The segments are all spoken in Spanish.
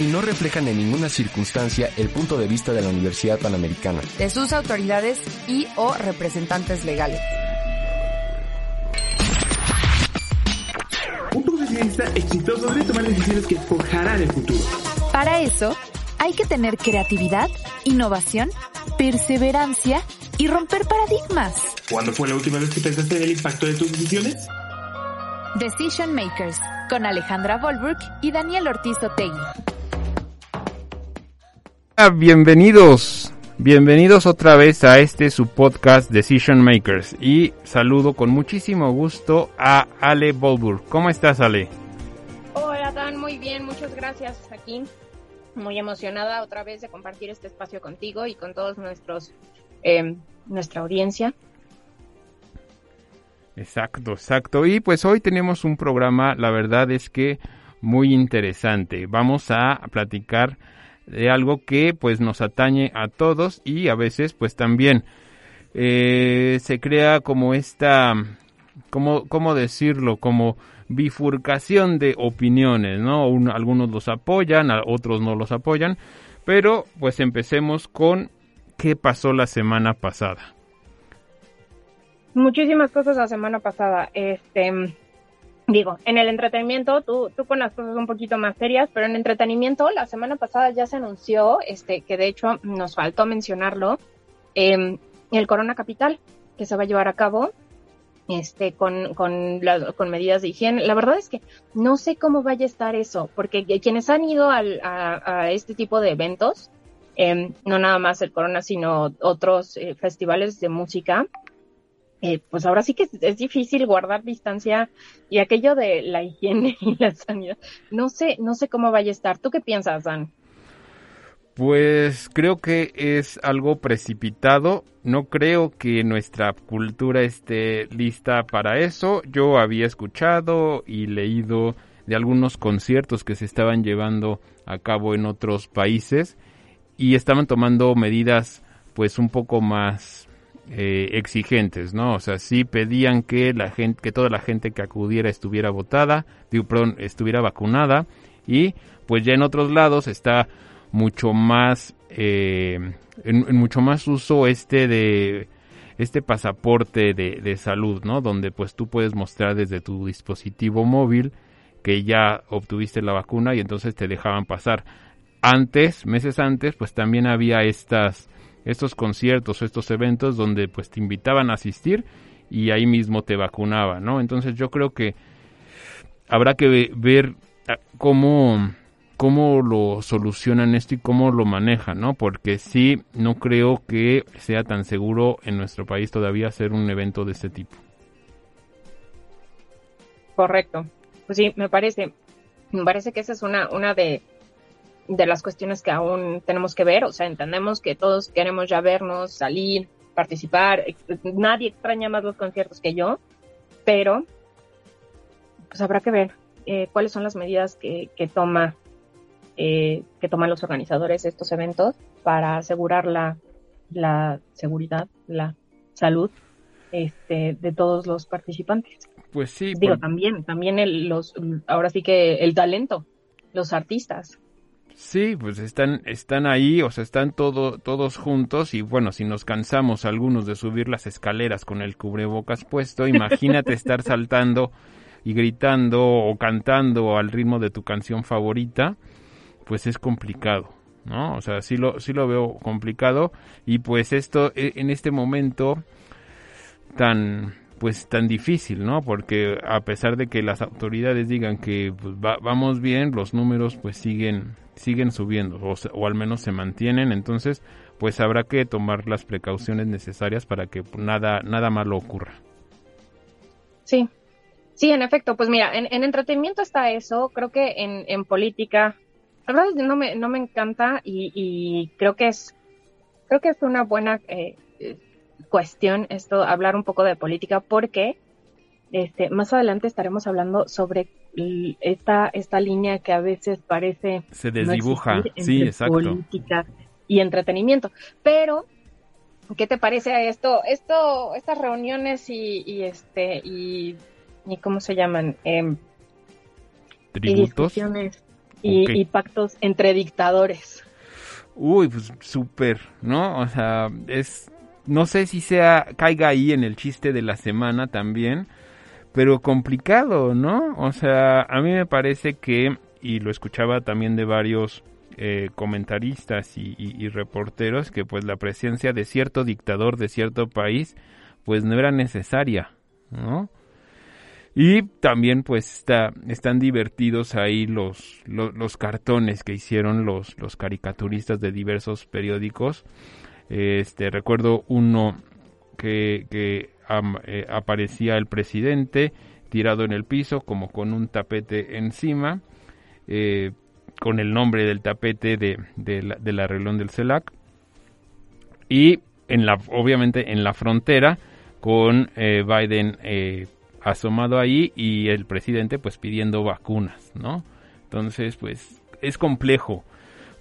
Y no reflejan en ninguna circunstancia el punto de vista de la Universidad Panamericana. De sus autoridades y o representantes legales. Un profesionista exitoso debe tomar decisiones que forjarán el futuro. Para eso, hay que tener creatividad, innovación, perseverancia y romper paradigmas. ¿Cuándo fue la última vez que pensaste en el impacto de tus decisiones? Decision Makers, con Alejandra Volberg y Daniel Ortiz Otegui. Bienvenidos, bienvenidos otra vez a este su podcast Decision Makers y saludo con muchísimo gusto a Ale Volburg. ¿Cómo estás Ale? Hola Dan, muy bien, muchas gracias aquí. Muy emocionada otra vez de compartir este espacio contigo y con todos nuestros eh, nuestra audiencia. Exacto, exacto. Y pues hoy tenemos un programa, la verdad es que muy interesante. Vamos a platicar de algo que pues nos atañe a todos y a veces pues también eh, se crea como esta, como, ¿cómo decirlo? Como bifurcación de opiniones, ¿no? algunos los apoyan, otros no los apoyan, pero pues empecemos con qué pasó la semana pasada. Muchísimas cosas la semana pasada. Este, digo, en el entretenimiento, tú, tú con las cosas un poquito más serias, pero en entretenimiento, la semana pasada ya se anunció, este, que de hecho nos faltó mencionarlo, eh, el Corona Capital, que se va a llevar a cabo, este, con, con, con medidas de higiene. La verdad es que no sé cómo vaya a estar eso, porque quienes han ido al, a, a, este tipo de eventos, eh, no nada más el Corona, sino otros eh, festivales de música, eh, pues ahora sí que es, difícil guardar distancia y aquello de la higiene y la sanidad. No sé, no sé cómo vaya a estar. ¿Tú qué piensas, Dan? Pues creo que es algo precipitado. No creo que nuestra cultura esté lista para eso. Yo había escuchado y leído de algunos conciertos que se estaban llevando a cabo en otros países y estaban tomando medidas pues un poco más eh, exigentes, ¿no? O sea, sí pedían que la gente, que toda la gente que acudiera estuviera votada, perdón, estuviera vacunada y pues ya en otros lados está mucho más, eh, en, mucho más uso este de este pasaporte de, de salud, ¿no? Donde pues tú puedes mostrar desde tu dispositivo móvil que ya obtuviste la vacuna y entonces te dejaban pasar. Antes, meses antes, pues también había estas estos conciertos, estos eventos donde pues te invitaban a asistir y ahí mismo te vacunaban, ¿no? Entonces yo creo que habrá que ver ah, cómo, cómo lo solucionan esto y cómo lo manejan, ¿no? Porque sí, no creo que sea tan seguro en nuestro país todavía hacer un evento de este tipo. Correcto. Pues sí, me parece, me parece que esa es una, una de, de las cuestiones que aún tenemos que ver. O sea, entendemos que todos queremos ya vernos, salir, participar. Nadie extraña más los conciertos que yo, pero pues habrá que ver eh, cuáles son las medidas que, que toma eh, que toman los organizadores de estos eventos para asegurar la, la seguridad, la salud este, de todos los participantes. Pues sí. Digo, también, también el, los, ahora sí que el talento, los artistas. Sí, pues están, están ahí, o sea, están todo, todos juntos y bueno, si nos cansamos algunos de subir las escaleras con el cubrebocas puesto, imagínate estar saltando y gritando o cantando al ritmo de tu canción favorita, pues es complicado, ¿no? O sea, sí lo, sí lo veo complicado y pues esto e, en este momento tan pues tan difícil, ¿no? Porque a pesar de que las autoridades digan que pues, vamos bien, los números pues siguen siguen subiendo o, o, al menos se mantienen, entonces pues habrá que tomar las precauciones necesarias para que nada nada malo ocurra. Sí, sí, en efecto, pues mira, en, en entretenimiento está eso, creo que en, política, la verdad no me, no me encanta y, creo que es creo que es una buena eh, cuestión esto, hablar un poco de política, porque este, más adelante estaremos hablando sobre esta, esta línea que a veces parece se desdibuja, sí, exacto. política y entretenimiento. Pero, ¿qué te parece a esto? Esto, estas reuniones y, este y, y, cómo se llaman, eh, tributos y, y pactos entre dictadores. Uy, pues súper, ¿no? O sea, es no sé si sea caiga ahí en el chiste de la semana también, pero complicado, ¿no? O sea, a mí me parece que, y lo escuchaba también de varios eh, comentaristas y, reporteros, que pues la presencia de cierto dictador de cierto país, pues no era necesaria, ¿no? Y también pues está, están divertidos ahí los, los, cartones que hicieron los, los caricaturistas de diversos periódicos. Este, recuerdo uno que, que eh, aparecía el presidente tirado en el piso como con un tapete encima, eh, con el nombre del tapete de, de del arreglón del CELAC y en la, obviamente en la frontera con eh, Biden asomado ahí y el presidente pues pidiendo vacunas, ¿no? Entonces pues es complejo,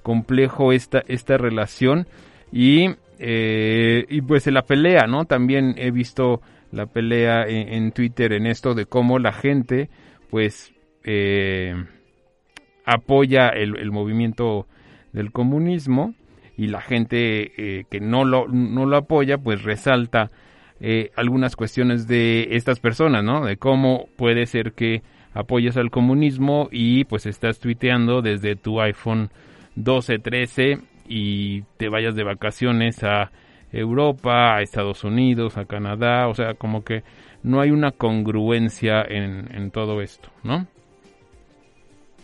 complejo esta, esta relación y eh, y pues en la pelea, ¿no? También he visto la pelea en, Twitter en esto de cómo la gente, pues, eh, apoya el, movimiento del comunismo y la gente eh, que no lo, no lo apoya, pues resalta algunas cuestiones de estas personas, ¿no? De cómo puede ser que apoyes al comunismo y pues estás tuiteando desde tu iPhone 12, 13 y te vayas de vacaciones a Europa, a Estados Unidos, a Canadá, o sea, como que no hay una congruencia en, todo esto, ¿no?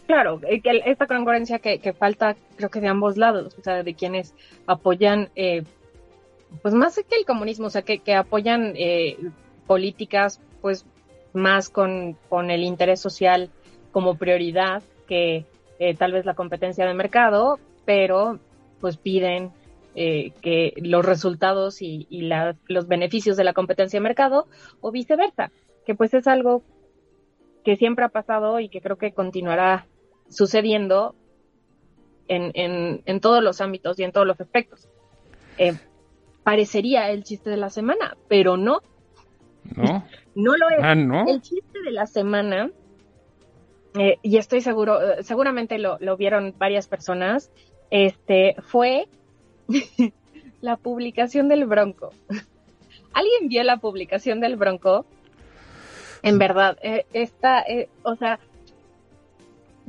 Claro, eh, esta congruencia que, falta creo que de ambos lados, o sea, de quienes apoyan, eh, pues más que el comunismo, o sea, que, apoyan eh, políticas pues más con, con el interés social como prioridad que tal vez la competencia de mercado, pero pues piden eh, que los resultados y, los beneficios de la competencia de mercado o viceversa, que pues es algo que siempre ha pasado y que creo que continuará sucediendo en, en, todos los ámbitos y en todos los aspectos. Eh, parecería el chiste de la semana, pero no. No. no lo es. Ah, ¿no? El chiste de la semana, eh, y estoy seguro, seguramente lo, lo vieron varias personas, este, fue la publicación del Bronco. ¿Alguien vio la publicación del Bronco? En verdad, eh, esta, eh, o sea,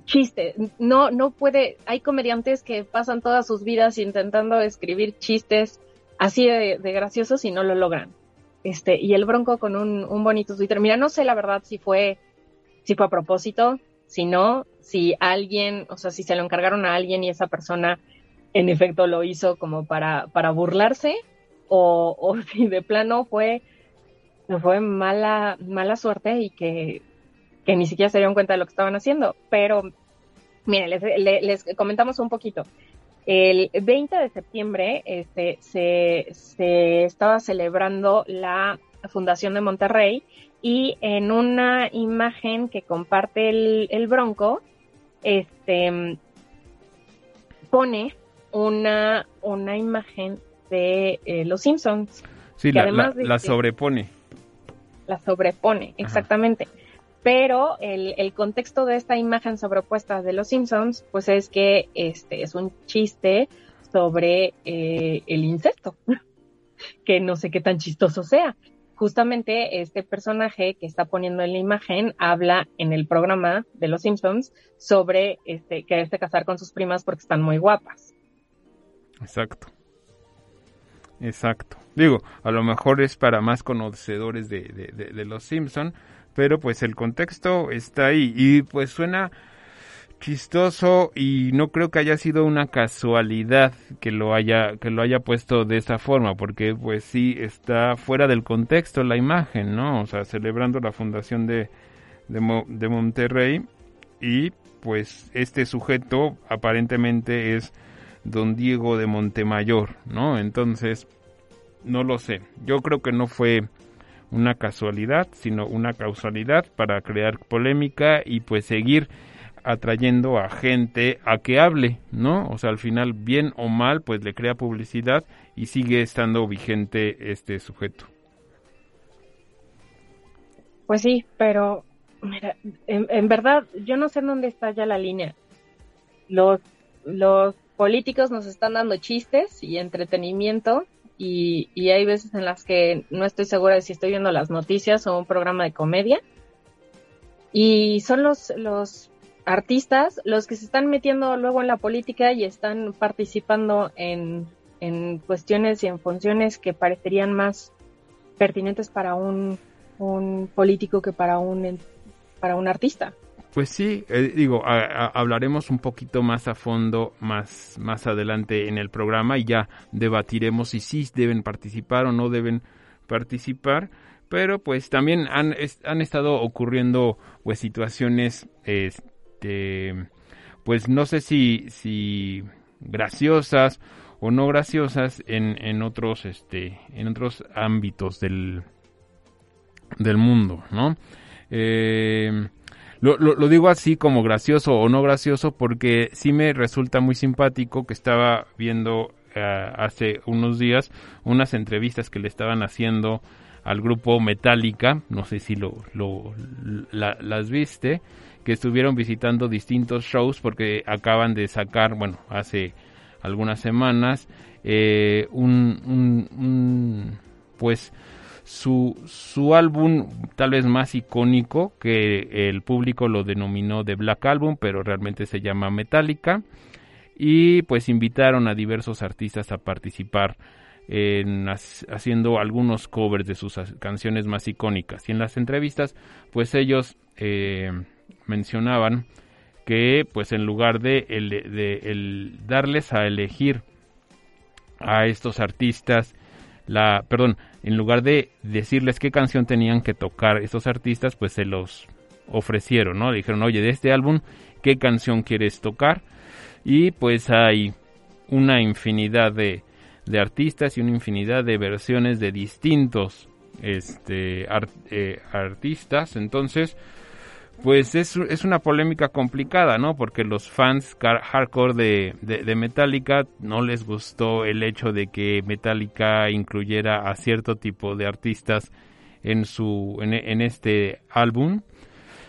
chiste, no, no puede, hay comediantes que pasan todas sus vidas intentando escribir chistes así de, graciosos y no lo logran. Este, y el Bronco con un, un bonito Twitter. Mira, no sé la verdad si fue, si fue a propósito, si no, si alguien, o sea, si se lo encargaron a alguien y esa persona en efecto lo hizo como para, para burlarse, o, o si de plano fue, fue mala, mala suerte y que, que ni siquiera se dieron cuenta de lo que estaban haciendo. Pero, miren, les, les, comentamos un poquito. El 20 de septiembre este, se, se estaba celebrando la Fundación de Monterrey y en una imagen que comparte el, Bronco, este pone una, una imagen de eh, los Simpsons. Sí, la, la, sobrepone. La sobrepone, exactamente. Pero el, el, contexto de esta imagen sobrepuesta de los Simpsons, pues es que este es un chiste sobre eh, el insecto, que no sé qué tan chistoso sea justamente este personaje que está poniendo en la imagen habla en el programa de Los Simpsons sobre este quererse casar con sus primas porque están muy guapas. Exacto. Exacto. Digo, a lo mejor es para más conocedores de, de, de Los Simpson, pero pues el contexto está ahí y pues suena chistoso y no creo que haya sido una casualidad que lo haya que lo haya puesto de esa forma porque pues sí está fuera del contexto la imagen no o sea celebrando la fundación de de, Monterrey y pues este sujeto aparentemente es don Diego de Montemayor no entonces no lo sé. Yo creo que no fue una casualidad, sino una causalidad para crear polémica y pues seguir atrayendo a gente a que hable, ¿no? O sea, al final, bien o mal, pues le crea publicidad y sigue estando vigente este sujeto. Pues sí, pero mira, en, verdad yo no sé dónde está ya la línea. Los, los políticos nos están dando chistes y entretenimiento y, y hay veces en las que no estoy segura de si estoy viendo las noticias o un programa de comedia. Y son los, los artistas los que se están metiendo luego en la política y están participando en, en cuestiones y en funciones que parecerían más pertinentes para un, un político que para un, para un artista. Pues sí, eh, digo, hablaremos un poquito más a fondo más, más adelante en el programa y ya debatiremos si sí deben participar o no deben participar. Pero pues también han, han estado ocurriendo pues situaciones este, pues no sé si, si graciosas o no graciosas en, en otros, este, en otros ámbitos del, del mundo, ¿no? Eh, lo, digo así como gracioso o no gracioso porque sí me resulta muy simpático que estaba viendo eh, hace unos días unas entrevistas que le estaban haciendo al grupo Metallica, no sé si lo, lo las viste, que estuvieron visitando distintos shows porque acaban de sacar, bueno, hace algunas semanas, eh, un, pues su, su álbum tal vez más icónico que el público lo denominó de Black Album, pero realmente se llama Metallica. Y pues invitaron a diversos artistas a participar en haciendo algunos covers de sus canciones más icónicas. Y en las entrevistas, pues ellos eh, mencionaban que pues en lugar de, el, darles a elegir a estos artistas la perdón en lugar de decirles qué canción tenían que tocar estos artistas pues se los ofrecieron no dijeron oye de este álbum qué canción quieres tocar y pues hay una infinidad de, de artistas y una infinidad de versiones de distintos este eh, artistas. Entonces pues es, es, una polémica complicada, ¿no? Porque los fans hardcore de, de, Metallica no les gustó el hecho de que Metallica incluyera a cierto tipo de artistas en su en, este álbum.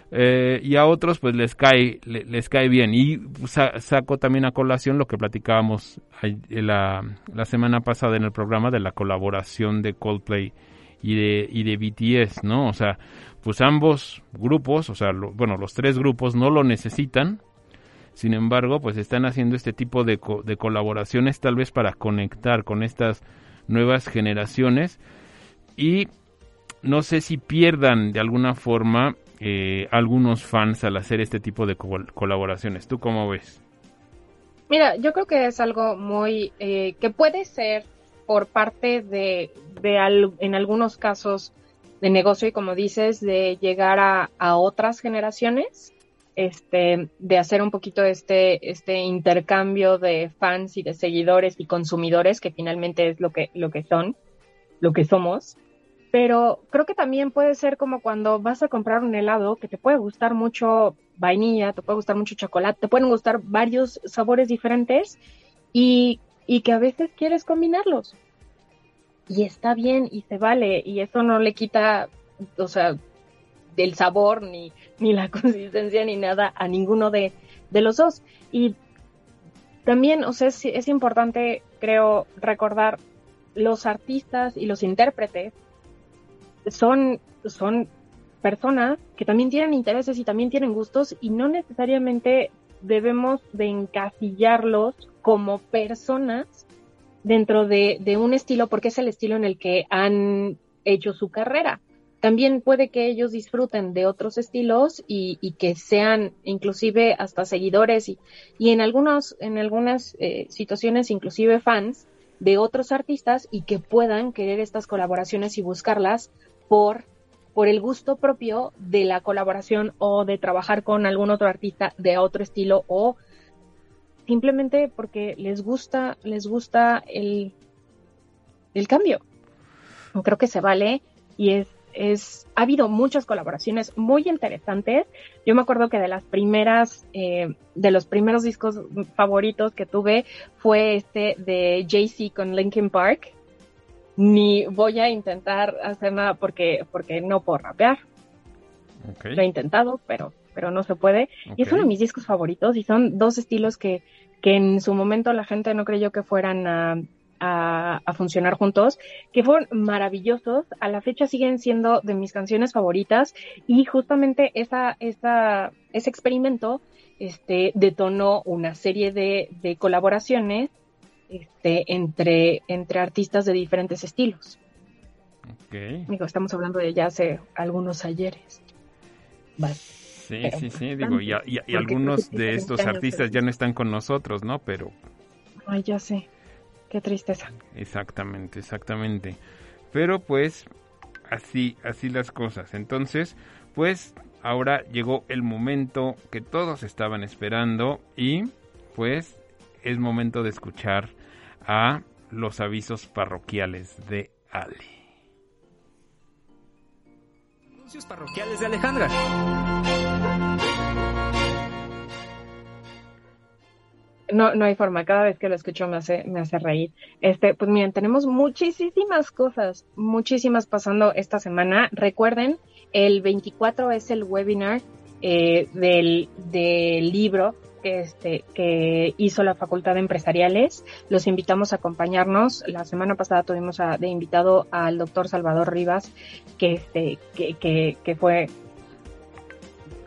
Eh, y a otros pues les cae les cae bien y saco también a colación lo que platicábamos la, la semana pasada en el programa de la colaboración de Coldplay y de y de BTS no o sea pues ambos grupos, o sea, bueno, los tres grupos no lo necesitan, sin embargo, pues están haciendo este tipo de, de colaboraciones tal vez para conectar con estas nuevas generaciones y no sé si pierdan de alguna forma eh, algunos fans al hacer este tipo de colaboraciones. ¿Tú cómo ves? Mira, yo creo que es algo muy eh, que puede ser por parte de, de en algunos casos de negocio y como dices, de llegar a, a otras generaciones, este, de hacer un poquito este, este intercambio de fans y de seguidores y consumidores, que finalmente es lo que, lo que son, lo que somos. Pero creo que también puede ser como cuando vas a comprar un helado, que te puede gustar mucho vainilla, te puede gustar mucho chocolate, te pueden gustar varios sabores diferentes y, y que a veces quieres combinarlos y está bien y se vale y eso no le quita, o sea, del sabor ni, ni la consistencia ni nada a ninguno de, de los dos. Y también, o sea, es, es importante, creo, recordar los artistas y los intérpretes son, son personas que también tienen intereses y también tienen gustos y no necesariamente debemos de encasillarlos como personas dentro de, un estilo porque es el estilo en el que han hecho su carrera. También puede que ellos disfruten de otros estilos y, que sean inclusive hasta seguidores y, y en, algunos, en algunas eh, situaciones inclusive fans de otros artistas y que puedan querer estas colaboraciones y buscarlas por, por el gusto propio de la colaboración o de trabajar con algún otro artista de otro estilo o simplemente porque les gusta, les gusta el, el cambio. creo que se vale y es, es, ha habido muchas colaboraciones muy interesantes. Yo me acuerdo que de las primeras, eh, de los primeros discos favoritos que tuve fue este de Jay-Z con Linkin Park. Ni voy a intentar hacer nada porque, porque no puedo rapear. Lo he intentado, pero, pero no se puede. Y es uno de mis discos favoritos y son dos estilos que, que en su momento la gente no creyó que fueran a, a, funcionar juntos, que fueron maravillosos. A la fecha siguen siendo de mis canciones favoritas y justamente esa, esa, ese experimento este, detonó una serie de, de colaboraciones este, entre, entre artistas de diferentes estilos. Okay. Digo, estamos hablando de ya hace algunos ayeres. Sí, sí, sí, digo, y, y algunos de estos artistas ya no están con nosotros, ¿no? Pero... Ay, ya sé. Qué tristeza. Exactamente, exactamente. Pero pues así, así las cosas. Entonces, pues ahora llegó el momento que todos estaban esperando y pues es momento de escuchar a los avisos parroquiales de Ali. Anuncios parroquiales de Alejandra. No, no hay forma. Cada vez que lo escucho me hace, me hace reír. Este, pues miren, tenemos muchísimas cosas, muchísimas pasando esta semana. Recuerden, el 24 es el webinar eh, del, del libro que, este, que hizo la Facultad de Empresariales. Los invitamos a acompañarnos. La semana pasada tuvimos a, de invitado al doctor Salvador Rivas, que, este, que, que, que fue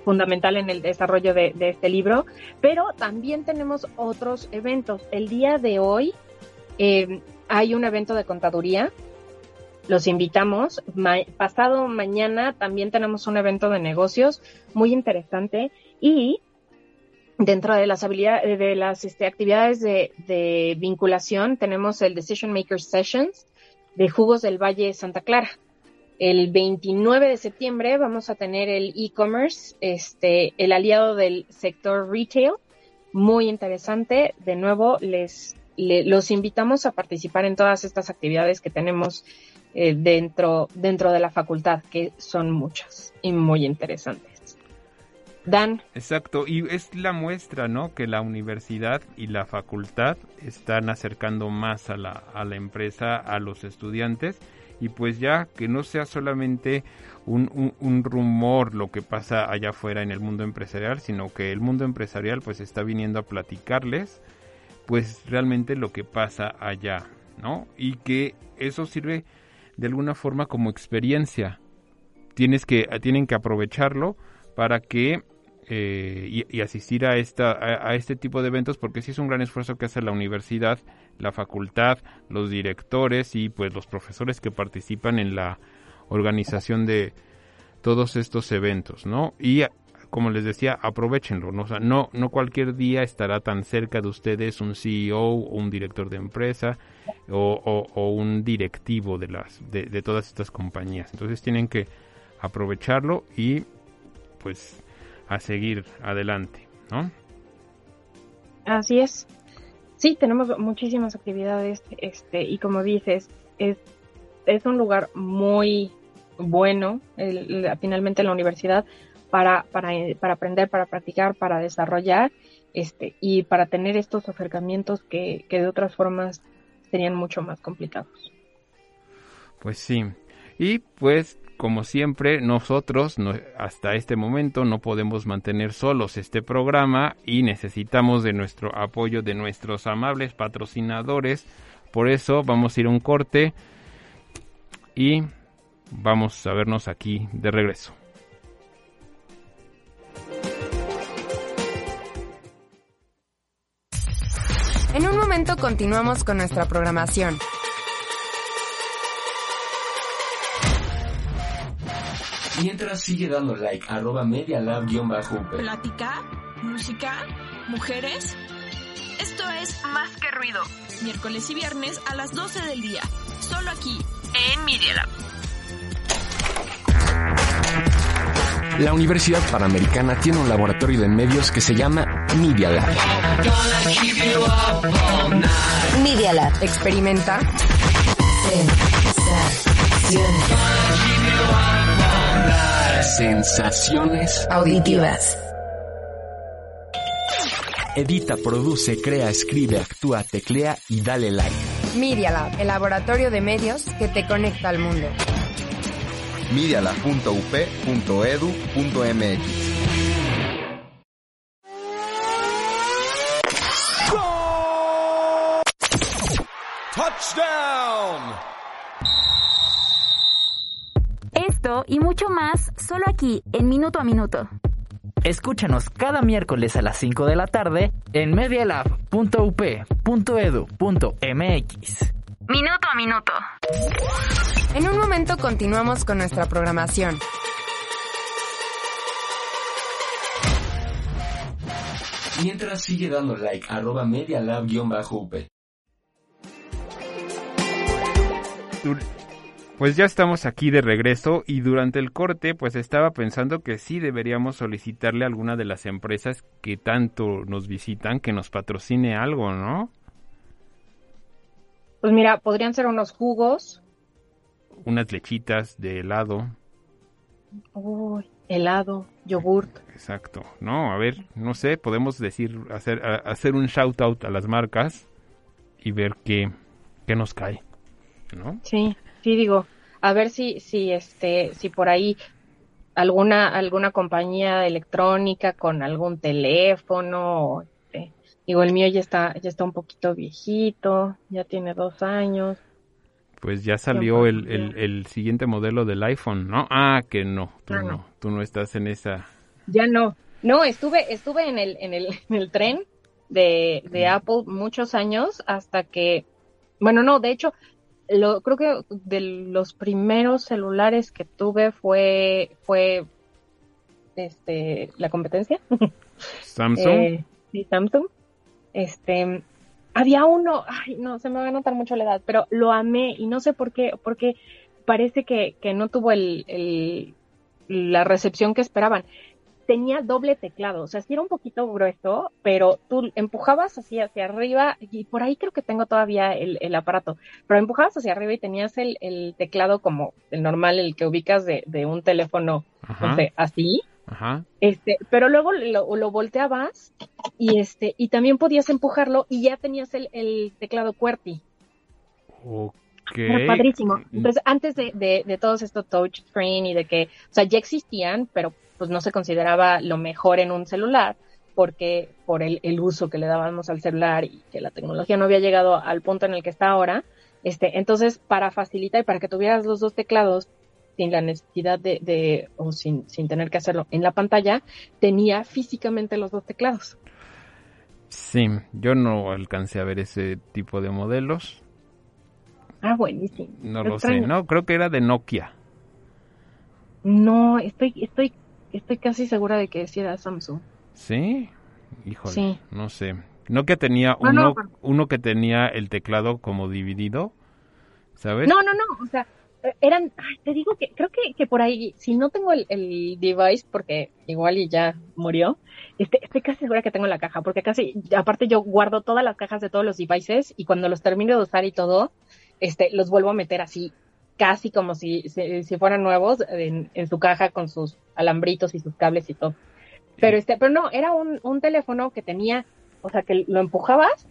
fundamental en el desarrollo de, este libro, pero también tenemos otros eventos. El día de hoy eh, hay un evento de contaduría, los invitamos. pasado mañana también tenemos un evento de negocios muy interesante y dentro de las habilidades, de las este, actividades de, de vinculación tenemos el Decision Maker Sessions de Jugos del Valle Santa Clara. El 29 de septiembre vamos a tener el e-commerce, este, el aliado del sector retail, muy interesante. De nuevo, les, los invitamos a participar en todas estas actividades que tenemos eh, dentro, dentro de la facultad, que son muchas y muy interesantes. Dan. Exacto, y es la muestra, ¿no? Que la universidad y la facultad están acercando más a la, a la empresa, a los estudiantes y pues ya que no sea solamente un, un, rumor lo que pasa allá afuera en el mundo empresarial, sino que el mundo empresarial pues está viniendo a platicarles pues realmente lo que pasa allá, ¿no? Y que eso sirve de alguna forma como experiencia. Tienes que, tienen que aprovecharlo para que eh, y, asistir a, esta, a, este tipo de eventos porque sí es un gran esfuerzo que hace la universidad, la facultad, los directores y pues los profesores que participan en la organización de todos estos eventos, ¿no? Y como les decía, aprovechenlo, ¿no? no, no cualquier día estará tan cerca de ustedes un CEO un director de empresa o, o, un directivo de, las, de, de todas estas compañías. Entonces tienen que aprovecharlo y pues a seguir adelante, ¿no? Así es. Sí, tenemos muchísimas actividades, este, y como dices, es, es un lugar muy bueno, finalmente la universidad, para, para, para aprender, para practicar, para desarrollar, este, y para tener estos acercamientos que, que de otras formas serían mucho más complicados. Pues sí. Y pues como siempre, nosotros hasta este momento no podemos mantener solos este programa y necesitamos de nuestro apoyo de nuestros amables patrocinadores. Por eso vamos a ir a un corte y vamos a vernos aquí de regreso. En un momento continuamos con nuestra programación. Mientras sigue dando like, arroba medialab-up. Plática, música, mujeres. Esto es Más que Ruido. Miércoles y viernes a las 12 del día. Solo aquí, en Media Lab. La Universidad Panamericana tiene un laboratorio de medios que se llama Media Lab. Media Lab. Experimenta. Diversión. Sensaciones Auditivas. Edita, produce, crea, escribe, actúa, teclea y dale like. Media Lab, el laboratorio de medios que te conecta al mundo. medialab.up.edu.mx Touchdown. Esto y mucho más solo aquí en Minuto a Minuto. Escúchanos cada miércoles a las 5 de la tarde en medialab.up.edu.mx. Minuto a Minuto. En un momento continuamos con nuestra programación. Mientras sigue dando like, arroba medialab-up. Pues ya estamos aquí de regreso y durante el corte pues estaba pensando que sí deberíamos solicitarle a alguna de las empresas que tanto nos visitan que nos patrocine algo, ¿no? Pues mira, podrían ser unos jugos. Unas lechitas de helado. Uy, helado, yogurt. Exacto. No, a ver, no sé, podemos decir, hacer, hacer un shout out a las marcas y ver qué, qué nos cae, ¿no? Sí, sí digo, a ver si, si este, si por ahí alguna, alguna compañía electrónica con algún teléfono, este, digo, el mío ya está, ya está un poquito viejito, ya tiene dos años. Pues ya salió el, el, el siguiente modelo del iPhone, ¿no? Ah, que no, tú Ah, no. no. tú no estás en esa. Ya no. No, estuve, estuve en el, en el, en el tren de, de Apple muchos años hasta que, bueno, no, de hecho, lo, creo que de los primeros celulares que tuve fue, fue, este, la competencia. Samsung. Eh, sí, Samsung. Este, había uno, ay, no, se me va a notar mucho la edad, pero lo amé y no sé por qué, porque parece que, que no tuvo el, el, la recepción que esperaban. Tenía doble teclado, o sea, sí era un poquito grueso, pero tú empujabas así hacia arriba y por ahí creo que tengo todavía el, el aparato, pero empujabas hacia arriba y tenías el, el teclado como el normal, el que ubicas de, de un teléfono, Ajá. no sé, así, Ajá. este, pero luego lo, lo volteabas y este, y también podías empujarlo y ya tenías el, el teclado QWERTY. Ok. Era padrísimo. Entonces, antes de, de, de todos estos touchscreen y de que, o sea, ya existían, pero pues no se consideraba lo mejor en un celular porque por el, el uso que le dábamos al celular y que la tecnología no había llegado al punto en el que está ahora, este, entonces para facilitar y para que tuvieras los dos teclados sin la necesidad de, de o sin, sin tener que hacerlo en la pantalla, tenía físicamente los dos teclados. Sí, yo no alcancé a ver ese tipo de modelos. Ah, buenísimo. No Lo sé. No, creo que era de Nokia. No, estoy, estoy, estoy casi segura de que sí era Samsung. ¿Sí? Híjole, Sí. no sé. Nokia tenía No, uno, no, pero- uno que tenía el teclado como dividido, ¿sabes? No, no, no, o sea, eran, ay, te digo que creo que, que por ahí, si no tengo el, el device, porque igual y ya murió, este, estoy casi segura que tengo la caja, porque casi, aparte yo guardo todas las cajas de todos los devices y cuando los termino de usar y todo, este, los vuelvo a meter así, casi como si, si, si fueran nuevos, en, en su caja con sus alambritos y sus cables y todo. Pero este, pero no, era un, un teléfono que tenía, o sea, que lo empujabas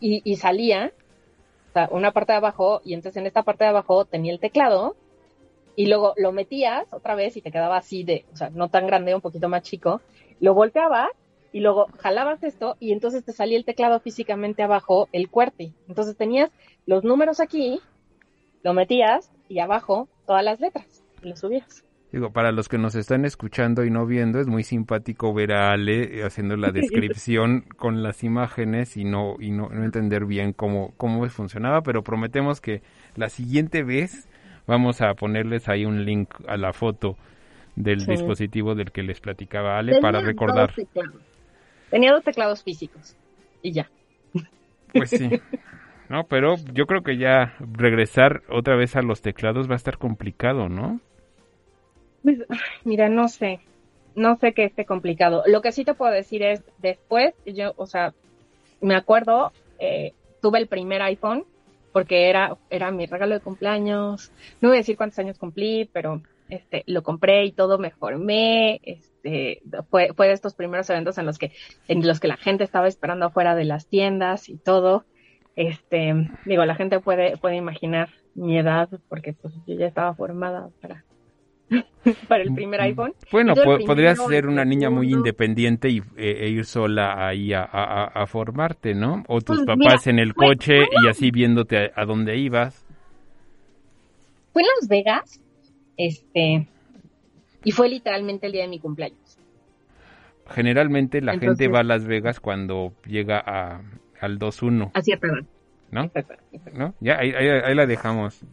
y, y salía, o sea, una parte de abajo, y entonces en esta parte de abajo tenía el teclado, y luego lo metías otra vez y te quedaba así de, o sea, no tan grande, un poquito más chico, lo volteabas y luego jalabas esto y entonces te salía el teclado físicamente abajo, el QWERTY. Entonces tenías los números aquí, lo metías y abajo todas las letras, y lo subías. Digo, para los que nos están escuchando y no viendo, es muy simpático ver a Ale haciendo la descripción con las imágenes y no y no, no entender bien cómo cómo funcionaba, pero prometemos que la siguiente vez vamos a ponerles ahí un link a la foto del Sí. dispositivo del que les platicaba Ale Tenía para dos recordar. teclados. Tenía dos teclados físicos y ya. Pues sí. No, pero yo creo que ya regresar otra vez a los teclados va a estar complicado, ¿no? Pues, mira, no sé, no sé qué esté complicado. Lo que sí te puedo decir es, después, yo, o sea, me acuerdo, eh, tuve el primer iPhone, porque era, era mi regalo de cumpleaños. No voy a decir cuántos años cumplí, pero este, lo compré y todo me formé. Este, fue, fue de estos primeros eventos en los que, en los que la gente estaba esperando afuera de las tiendas y todo. Este, digo, la gente puede, puede imaginar mi edad, porque pues yo ya estaba formada para, para el primer iPhone. Bueno, podrías ser una niña muy independiente y, e, e ir sola ahí a, a, formarte, ¿no? O tus pues papás en el coche y así viéndote a, dónde ibas. Fue en Las Vegas, este, y fue literalmente el día de mi cumpleaños. Generalmente la gente va a Las Vegas cuando llega a, al 2-1. A cierta ¿No? ¿No? Ya, ahí, ahí la dejamos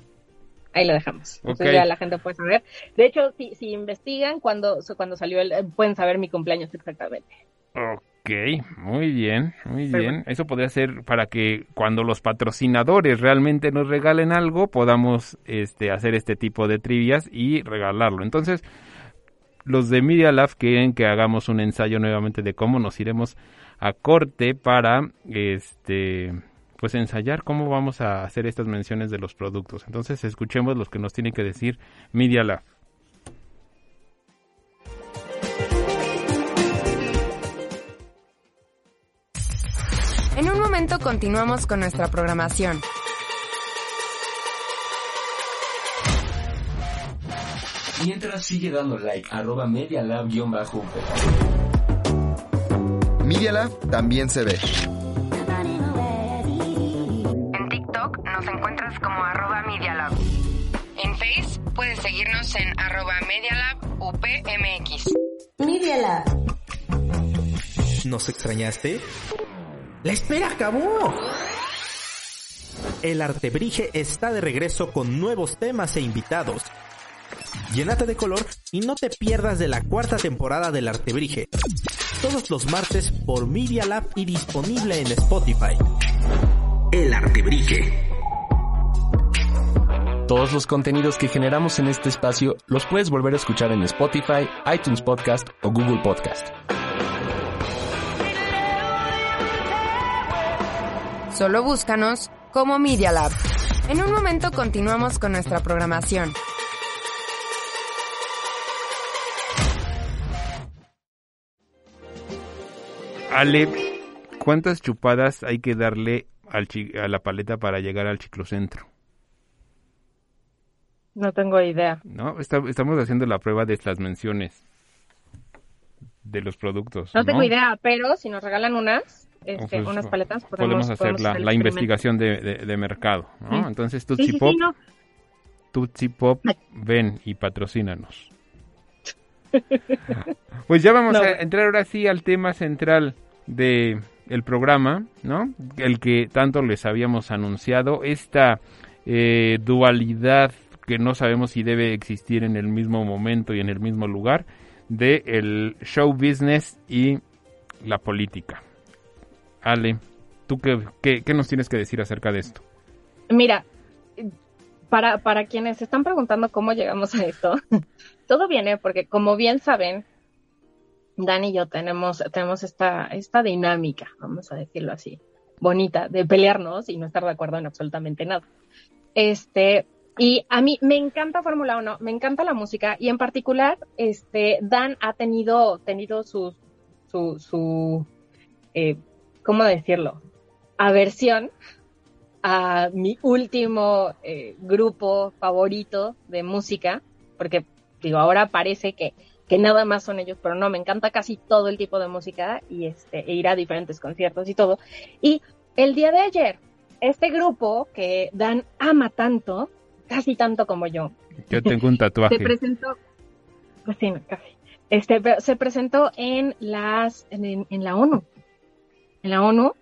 ahí lo dejamos. Entonces ya la gente puede saber. De hecho, si, si investigan cuando, cuando salió el, pueden saber mi cumpleaños exactamente. Ok, muy bien, muy bien. Eso podría ser para que cuando los patrocinadores realmente nos regalen algo, podamos este, hacer este tipo de trivias y regalarlo. Entonces, los de Media Lab quieren que hagamos un ensayo nuevamente de cómo nos iremos a corte para este pues ensayar cómo vamos a hacer estas menciones de los productos. Entonces escuchemos lo que nos tiene que decir Media Lab. En un momento continuamos con nuestra programación. Mientras sigue dando like, arroba Media Lab-bajo. Media Lab también se ve nos encuentras como arroba Media En Face puedes seguirnos en arroba Media UPMX. Media ¿Nos extrañaste? ¡La espera acabó! El Artebrige está de regreso con nuevos temas e invitados. Llénate de color y no te pierdas de la cuarta temporada del Artebrige. Todos los martes por Media Lab y disponible en Spotify. El Artebrige. Todos los contenidos que generamos en este espacio los puedes volver a escuchar en Spotify, iTunes Podcast o Google Podcast. Solo búscanos como Media Lab. En un momento continuamos con nuestra programación. Ale, ¿cuántas chupadas hay que darle a la paleta para llegar al ciclocentro? No tengo idea. No, estamos haciendo la prueba de las menciones de los productos. No, tengo idea, pero si nos regalan unas, este, pues, unas paletas, podemos, hacer la, investigación de, mercado. ¿no? Entonces, Tutsi Pop, Pop, ven y patrocínanos. pues ya vamos a entrar ahora sí al tema central de el programa, ¿no? El que tanto les habíamos anunciado, esta eh, dualidad que no sabemos si debe existir en el mismo momento y en el mismo lugar, de el show business y la política. Ale, ¿tú qué, qué, nos tienes que decir acerca de esto? Mira, para, para quienes están preguntando cómo llegamos a esto, todo viene porque como bien saben, Dan y yo tenemos, tenemos esta, esta dinámica, vamos a decirlo así, bonita, de pelearnos y no estar de acuerdo en absolutamente nada. Este, y a mí me encanta Fórmula 1, me encanta la música y en particular, este, Dan ha tenido, tenido su, su, su eh, ¿cómo decirlo? Aversión a mi último eh, grupo favorito de música, porque digo, ahora parece que, que nada más son ellos, pero no, me encanta casi todo el tipo de música y este, e ir a diferentes conciertos y todo. Y el día de ayer, este grupo que Dan ama tanto, casi tanto como yo. Yo tengo un tatuaje. se presentó, pues sí, casi. Este, se presentó en las, en, la ONU, en la ONU,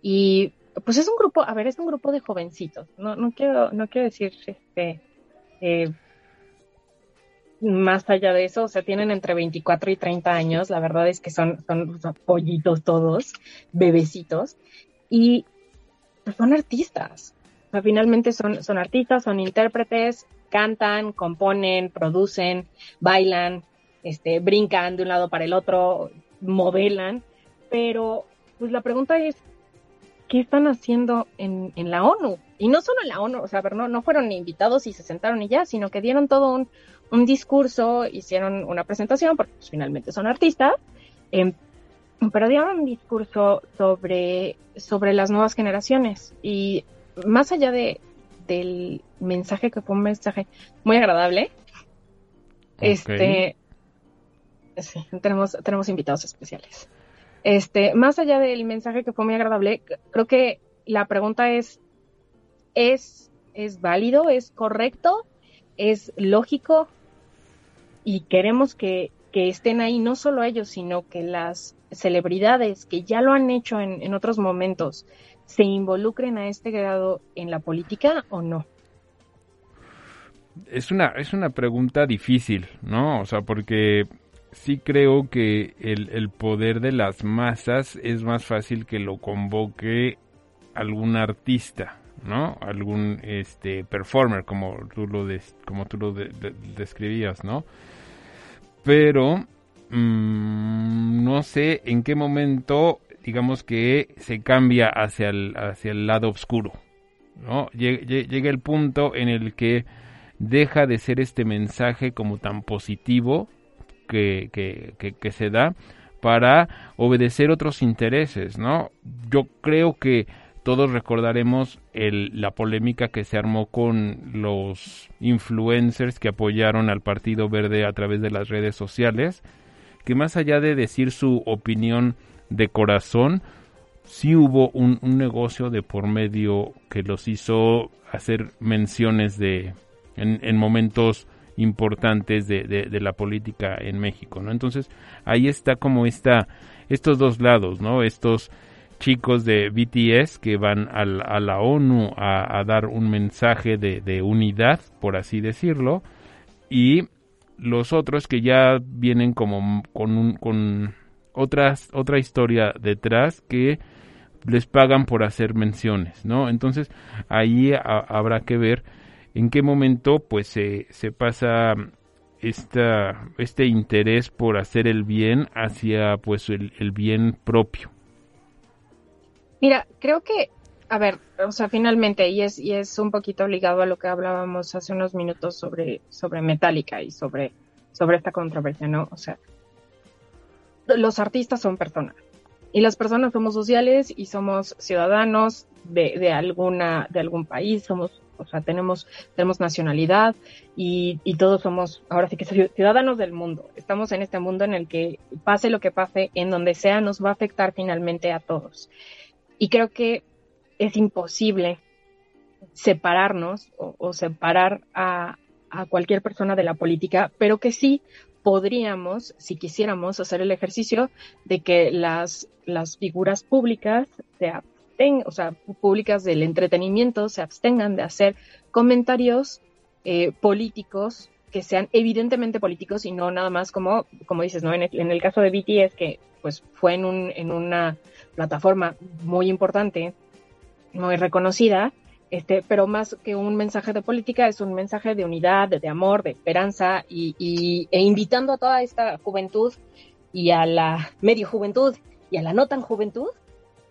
y pues es un grupo, a ver, es un grupo de jovencitos. No, no quiero, no quiero decir, este, eh, más allá de eso, o sea, tienen entre 24 y 30 años, la verdad es que son, son, pollitos todos, bebecitos, y pues son artistas, finalmente son, son artistas, son intérpretes, cantan, componen, producen, bailan, este, brincan de un lado para el otro, modelan, pero pues la pregunta es, ¿qué están haciendo en, en la ONU? Y no solo en la ONU, o sea, no, no fueron invitados y se sentaron y ya, sino que dieron todo un, un discurso, hicieron una presentación, porque pues, finalmente son artistas, eh, pero dieron un discurso sobre, sobre las nuevas generaciones y más allá de, del mensaje que fue un mensaje muy agradable, este, sí, tenemos, tenemos invitados especiales. Este, más allá del mensaje que fue muy agradable, creo que la pregunta es, ¿es, es válido? ¿Es correcto? ¿Es lógico? Y queremos que, que estén ahí no solo ellos, sino que las celebridades que ya lo han hecho en, en otros momentos se involucren a este grado en la política o no? Es una, es una pregunta difícil, ¿no? O sea, porque sí creo que el, el poder de las masas es más fácil que lo convoque algún artista, ¿no? Algún este performer como tú lo des, como tú lo de, de, describías, ¿no? Pero mmm, no sé en qué momento digamos que se cambia hacia el, hacia el lado oscuro, ¿no? Llega el punto en el que deja de ser este mensaje como tan positivo que, que, que, que se da para obedecer otros intereses, ¿no? Yo creo que todos recordaremos el, la polémica que se armó con los influencers que apoyaron al Partido Verde a través de las redes sociales, que más allá de decir su opinión de corazón, sí hubo un, un negocio de por medio que los hizo hacer menciones de en, en momentos importantes de, de, de, la política en México, ¿no? Entonces ahí está como esta, estos dos lados, ¿no? Estos chicos de BTS que van al, a la ONU a, dar un mensaje de, de, unidad, por así decirlo, y los otros que ya vienen como con, un, con otras, otra historia detrás que les pagan por hacer menciones, ¿no? Entonces ahí a, habrá que ver en qué momento pues se, se pasa esta, este interés por hacer el bien hacia pues el, el bien propio. Mira, creo que, a ver, o sea, finalmente, y es, y es un poquito ligado a lo que hablábamos hace unos minutos sobre, sobre Metallica y sobre, sobre esta controversia, ¿no? O sea, los artistas son personas. Y las personas somos sociales y somos ciudadanos de, de alguna, de algún país, somos o sea, tenemos, tenemos nacionalidad y, y, todos somos, ahora sí que ciudadanos del mundo. Estamos en este mundo en el que pase lo que pase, en donde sea, nos va a afectar finalmente a todos. Y creo que es imposible separarnos o, separar a, a cualquier persona de la política, pero que sí podríamos, si quisiéramos, hacer el ejercicio de que las, las figuras públicas se o sea, públicas del entretenimiento se abstengan de hacer comentarios eh, políticos que sean evidentemente políticos y no nada más como, como dices, ¿no? En el, caso de BTS, que pues fue en, un, en una plataforma muy importante, muy reconocida, este, pero más que un mensaje de política, es un mensaje de unidad, de, de amor, de esperanza y, y, e invitando a toda esta juventud y a la medio juventud y a la no tan juventud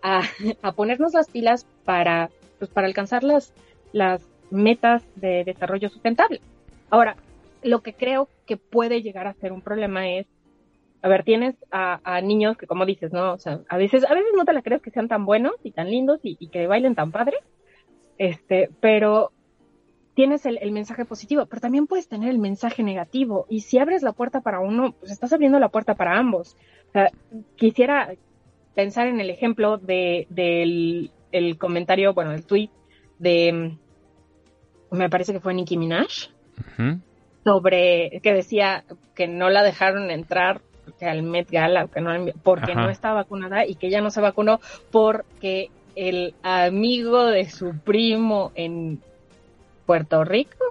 a, a ponernos las pilas para, pues, para alcanzar las, las metas de desarrollo sustentable. Ahora, lo que creo que puede llegar a ser un problema es, a ver, tienes a, niños que, como dices, ¿no? O sea, a veces, a veces no te la crees que sean tan buenos y tan lindos y, que bailen tan padre, este, pero tienes el, el, mensaje positivo, pero también puedes tener el mensaje negativo. Y si abres la puerta para uno, pues estás abriendo la puerta para ambos. O sea, quisiera pensar en el ejemplo de, del el comentario, bueno, el tweet de, me parece que fue Nicki Minaj. Sobre, que decía que no la dejaron entrar que al Met Gala, que no, porque Ajá. no está vacunada y que ella no se vacunó porque el amigo de su primo en Puerto Rico,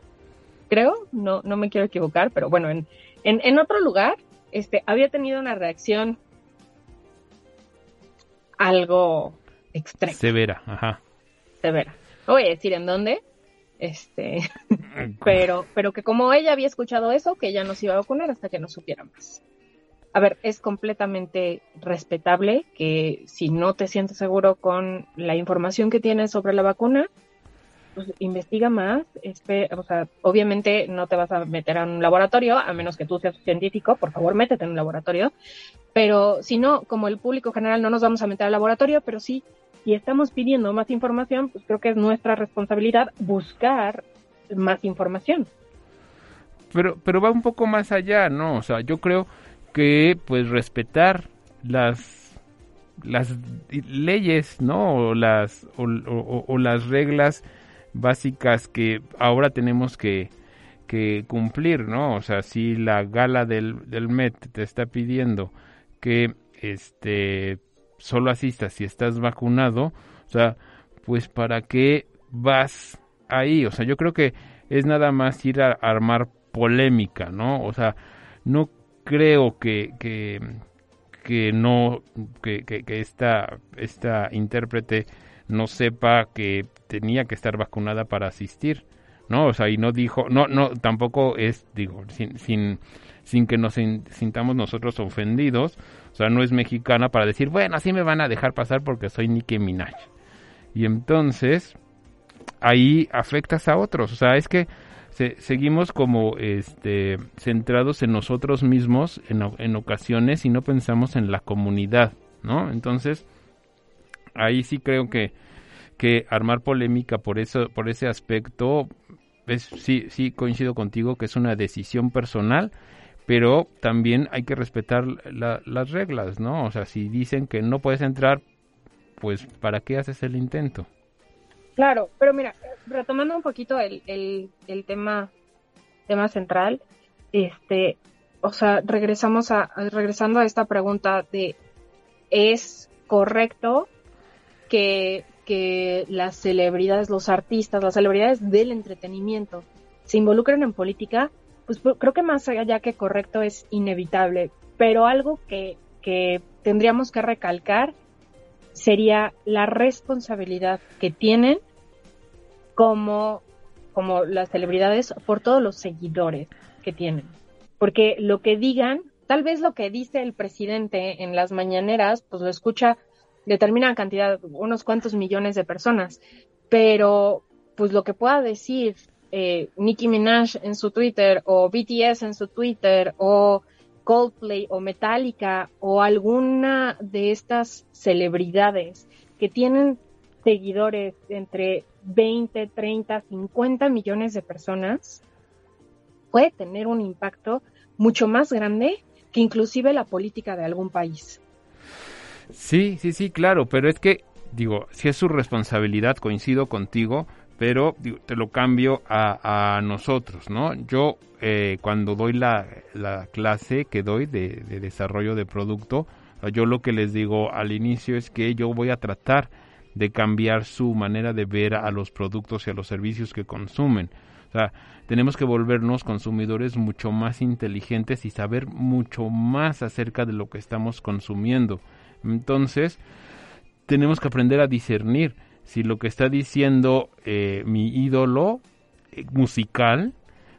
creo, no, no me quiero equivocar, pero bueno, en, en, en otro lugar, este, había tenido una reacción algo extrema. Severa, ajá. Severa. No voy a decir en dónde, este, pero, pero que como ella había escuchado eso, que ella no se iba a vacunar hasta que no supiera más. A ver, es completamente respetable que si no te sientes seguro con la información que tienes sobre la vacuna, pues investiga más, o sea, obviamente no te vas a meter a un laboratorio, a menos que tú seas científico, por favor, métete en un laboratorio, pero si no, como el público general no nos vamos a meter al laboratorio, pero sí, si estamos pidiendo más información, pues creo que es nuestra responsabilidad buscar más información. Pero, pero va un poco más allá, ¿no? O sea, yo creo que pues respetar las las leyes, ¿no? O las, o, las reglas básicas que ahora tenemos que, que, cumplir, ¿no? O sea, si la gala del, del MET te está pidiendo que este solo asistas si estás vacunado, o sea, pues para qué vas ahí, o sea, yo creo que es nada más ir a armar polémica, ¿no? O sea, no creo que, que, que no, que, que, esta, esta intérprete no sepa que tenía que estar vacunada para asistir, ¿no? O sea, y no dijo, no, no, tampoco es, digo, sin, sin, sin que nos sintamos nosotros ofendidos, o sea, no es mexicana para decir, bueno, así me van a dejar pasar porque soy Nicki Minaj. Y entonces, ahí afectas a otros, o sea, es que seguimos como este, centrados en nosotros mismos en, en, ocasiones y no pensamos en la comunidad, ¿no? Entonces, ahí sí creo que, que armar polémica por eso, por ese aspecto, es, sí, sí coincido contigo que es una decisión personal, pero también hay que respetar las reglas, ¿no? O sea, si dicen que no puedes entrar, pues ¿para qué haces el intento? Claro, pero mira, retomando un poquito el, el, tema, tema central, este, o sea, regresamos a, regresando a esta pregunta de, ¿es correcto que, que las celebridades, los artistas, las celebridades del entretenimiento se involucren en política? Pues creo que más allá que correcto es inevitable, pero algo que, que tendríamos que recalcar sería la responsabilidad que tienen como, como las celebridades por todos los seguidores que tienen. Porque lo que digan, tal vez lo que dice el presidente en las mañaneras, pues lo escucha determinada cantidad, unos cuantos millones de personas, pero pues lo que pueda decir eh, Nicki Minaj en su Twitter o BTS en su Twitter o Coldplay o Metallica o alguna de estas celebridades que tienen seguidores entre 20, 30, 50 millones de personas, puede tener un impacto mucho más grande que inclusive la política de algún país. Sí, sí, sí, claro, pero es que, digo, si es su responsabilidad, coincido contigo, pero te lo cambio a, nosotros, ¿no? Yo eh, cuando doy la, clase que doy de, desarrollo de producto, yo lo que les digo al inicio es que yo voy a tratar de cambiar su manera de ver a los productos y a los servicios que consumen. O sea, tenemos que volvernos consumidores mucho más inteligentes y saber mucho más acerca de lo que estamos consumiendo. Entonces, tenemos que aprender a discernir si lo que está diciendo eh, mi ídolo eh, musical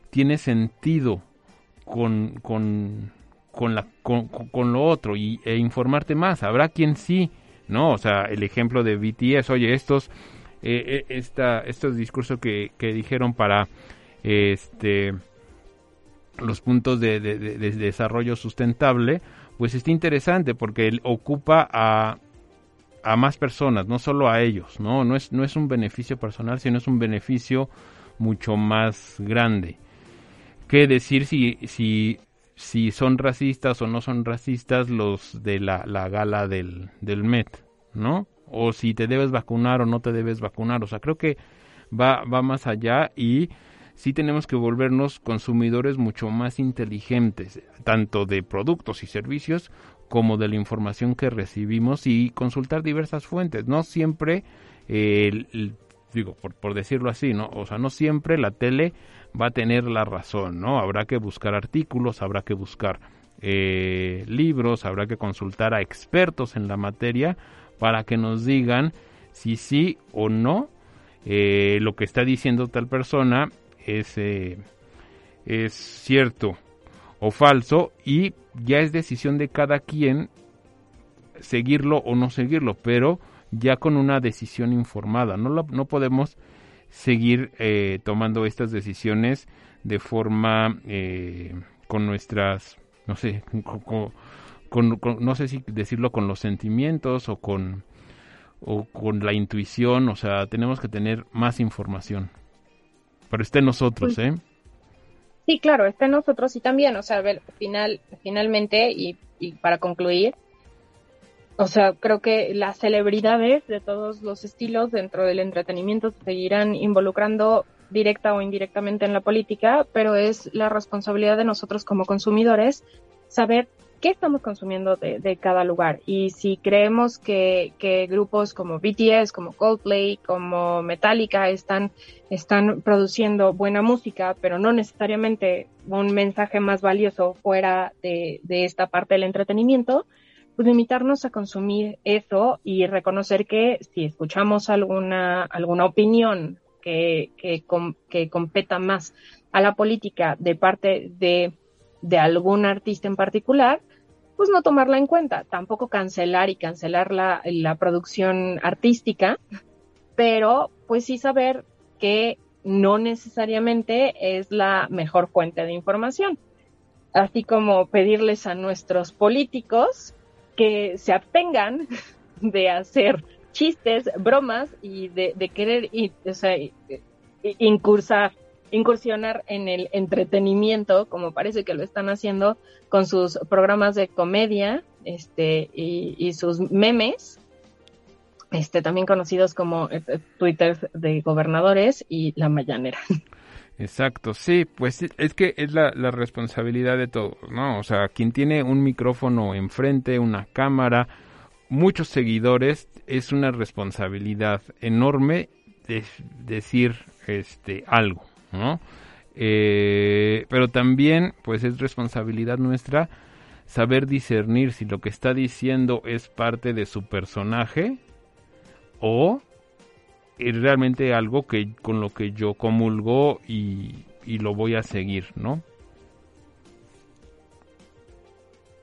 tiene sentido con, con, con, la, con, lo otro y, e informarte más. Habrá quien sí, ¿no? O sea, el ejemplo de BTS, oye, estos, eh, esta, estos discursos que, que dijeron para este los puntos de, de, de, desarrollo sustentable, pues está interesante porque él ocupa a, a más personas, no solo a ellos, ¿no? No es, no es un beneficio personal, sino es un beneficio mucho más grande. ¿Qué decir si, si, si son racistas o no son racistas los de la, la gala del, del MET, ¿no? O si te debes vacunar o no te debes vacunar. O sea, creo que va, va más allá y sí tenemos que volvernos consumidores mucho más inteligentes, tanto de productos y servicios como de la información que recibimos y consultar diversas fuentes. No siempre, digo, por, decirlo así, ¿no? O sea, no siempre la tele va a tener la razón, ¿no? Habrá que buscar artículos, habrá que buscar eh, libros, habrá que consultar a expertos en la materia para que nos digan si sí o no eh, lo que está diciendo tal persona es, eh, es cierto o falso y ya es decisión de cada quien seguirlo o no seguirlo, pero ya con una decisión informada. No, no podemos seguir eh, tomando estas decisiones de forma eh, con nuestras, no sé, con, no sé si decirlo con los sentimientos o con, o con la intuición, o sea, tenemos que tener más información. Pero está en nosotros, pues ¿eh? Sí, claro, está en nosotros y también, o sea, ver, final, finalmente, y, y para concluir, o sea, creo que las celebridades de todos los estilos dentro del entretenimiento se seguirán involucrando directa o indirectamente en la política, pero es la responsabilidad de nosotros como consumidores saber qué estamos consumiendo de, cada lugar. Y si creemos que, grupos como BTS, como Coldplay, como Metallica están, están produciendo buena música, pero no necesariamente un mensaje más valioso fuera de, esta parte del entretenimiento, pues limitarnos a consumir eso y reconocer que si escuchamos alguna, alguna opinión que, que, que competa más a la política de parte de, de algún artista en particular, pues no tomarla en cuenta, tampoco cancelar y cancelar la, la producción artística, pero pues sí saber que no necesariamente es la mejor fuente de información. Así como pedirles a nuestros políticos que se abstengan de hacer chistes, bromas y de, querer o sea, incursar, incursionar en el entretenimiento, como parece que lo están haciendo con sus programas de comedia este, y, sus memes, este, también conocidos como eh, Twitter de gobernadores y la mayanera. Exacto, sí, pues es que es la, la, responsabilidad de todos, ¿no? O sea, quien tiene un micrófono enfrente, una cámara, muchos seguidores, es una responsabilidad enorme de decir este algo, ¿no? Eh, pero también, pues es responsabilidad nuestra saber discernir si lo que está diciendo es parte de su personaje o es realmente algo que con lo que yo comulgo y, y lo voy a seguir, ¿no?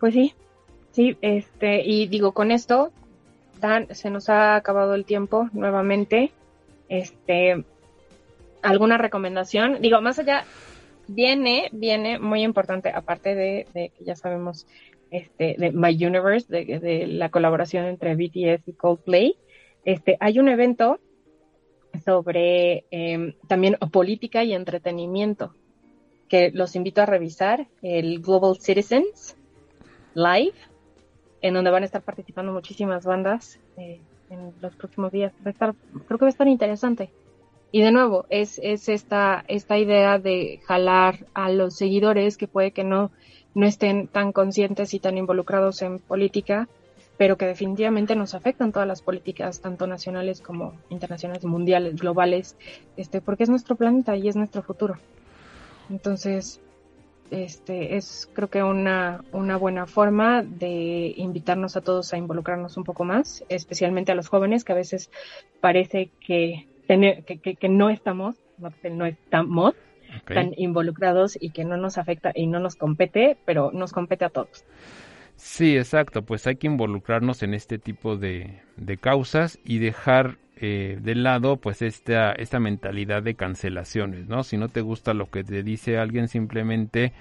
Pues sí, sí, este, y digo, con esto, Dan, se nos ha acabado el tiempo nuevamente. Este, ¿alguna recomendación? Digo, más allá, viene, viene muy importante, aparte de, que ya sabemos, este, de My Universe, de, de, la colaboración entre BTS y Coldplay, este, hay un evento sobre eh, también política y entretenimiento, que los invito a revisar, el Global Citizens Live, en donde van a estar participando muchísimas bandas eh, en los próximos días. Va a estar, creo que va a estar interesante. Y de nuevo, es, es esta, esta idea de jalar a los seguidores que puede que no, no estén tan conscientes y tan involucrados en política, pero que definitivamente nos afectan todas las políticas, tanto nacionales como internacionales, mundiales, globales, este, porque es nuestro planeta y es nuestro futuro. Entonces, este, es creo que una, una buena forma de invitarnos a todos a involucrarnos un poco más, especialmente a los jóvenes, que a veces parece que, que, que, no estamos, no, estamos tan involucrados y que no nos afecta y no nos compete, pero nos compete a todos. Sí, exacto, pues hay que involucrarnos en este tipo de, de causas y dejar eh, de lado pues esta, esta mentalidad de cancelaciones, ¿no? Si no te gusta lo que te dice alguien simplemente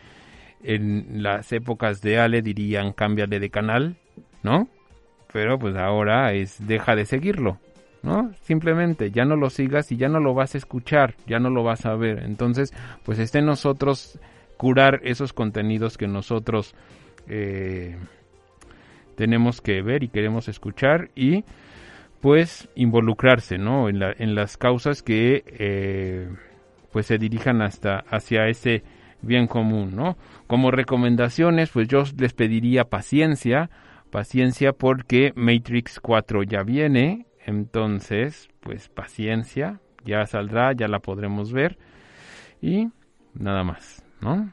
en las épocas de Ale dirían cámbiale de canal, ¿no? Pero pues ahora es deja de seguirlo, ¿no? Simplemente ya no lo sigas y ya no lo vas a escuchar, ya no lo vas a ver. Entonces, pues esté en nosotros curar esos contenidos que nosotros eh, tenemos que ver y queremos escuchar y pues involucrarse ¿no? en, la, en las causas que eh, pues se dirijan hasta hacia ese bien común ¿no? como recomendaciones pues yo les pediría paciencia paciencia porque Matrix 4 ya viene entonces pues paciencia ya saldrá ya la podremos ver y nada más ¿no?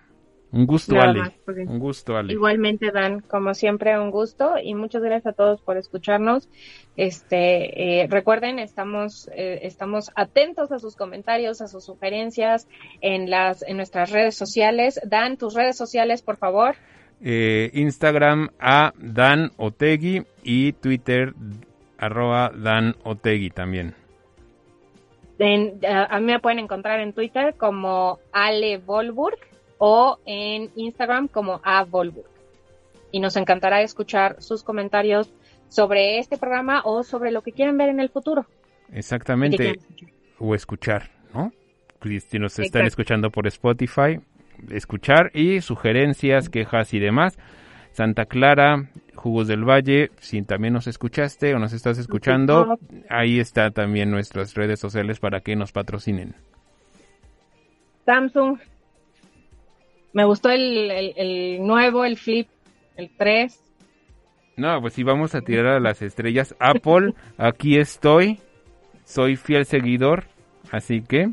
Un gusto, Ale. un gusto, Ale. Igualmente, Dan, como siempre, un gusto y muchas gracias a todos por escucharnos. Este, eh, recuerden, estamos, eh, estamos atentos a sus comentarios, a sus sugerencias en las, en nuestras redes sociales. Dan, tus redes sociales, por favor. Eh, Instagram a Dan Otegui y Twitter arroba Dan Otegui también. En, a, mí me pueden encontrar en Twitter como Ale Volburg o en Instagram como A Volburg. Y nos encantará escuchar sus comentarios sobre este programa o sobre lo que quieran ver en el futuro. Exactamente. O escuchar, ¿no? Si nos están Exacto. escuchando por Spotify, escuchar y sugerencias, quejas y demás. Santa Clara, Jugos del Valle, si también nos escuchaste o nos estás escuchando, ahí está también nuestras redes sociales para que nos patrocinen. Samsung. Me gustó el, el- el nuevo, el Flip, el 3. No, pues si vamos a tirar a las estrellas. Apple, aquí estoy. Soy fiel seguidor. Así que...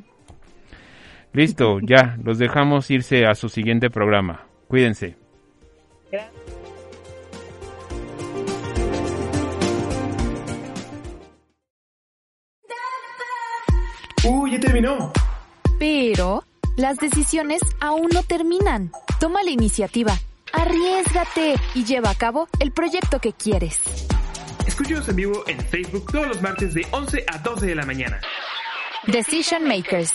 Listo, ya, los dejamos irse a su siguiente programa. Cuídense. ¡Uy, terminó! Pero las decisiones aún no terminan. Toma la iniciativa, arriesgate y lleva a cabo el proyecto que quieres. Escúchanos en vivo en Facebook todos los martes de 11 a 12 de la mañana. Decision Makers.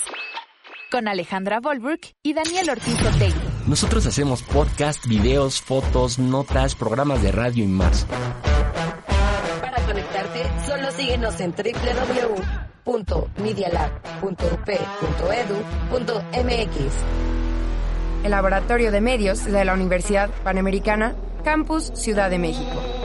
Con Alejandra Volberg y Daniel Ortiz Otegui. Nosotros hacemos podcast, videos, fotos, notas, programas de radio y más. Para conectarte, solo síguenos en El Laboratorio de Medios de la Universidad Panamericana, Campus Ciudad de México.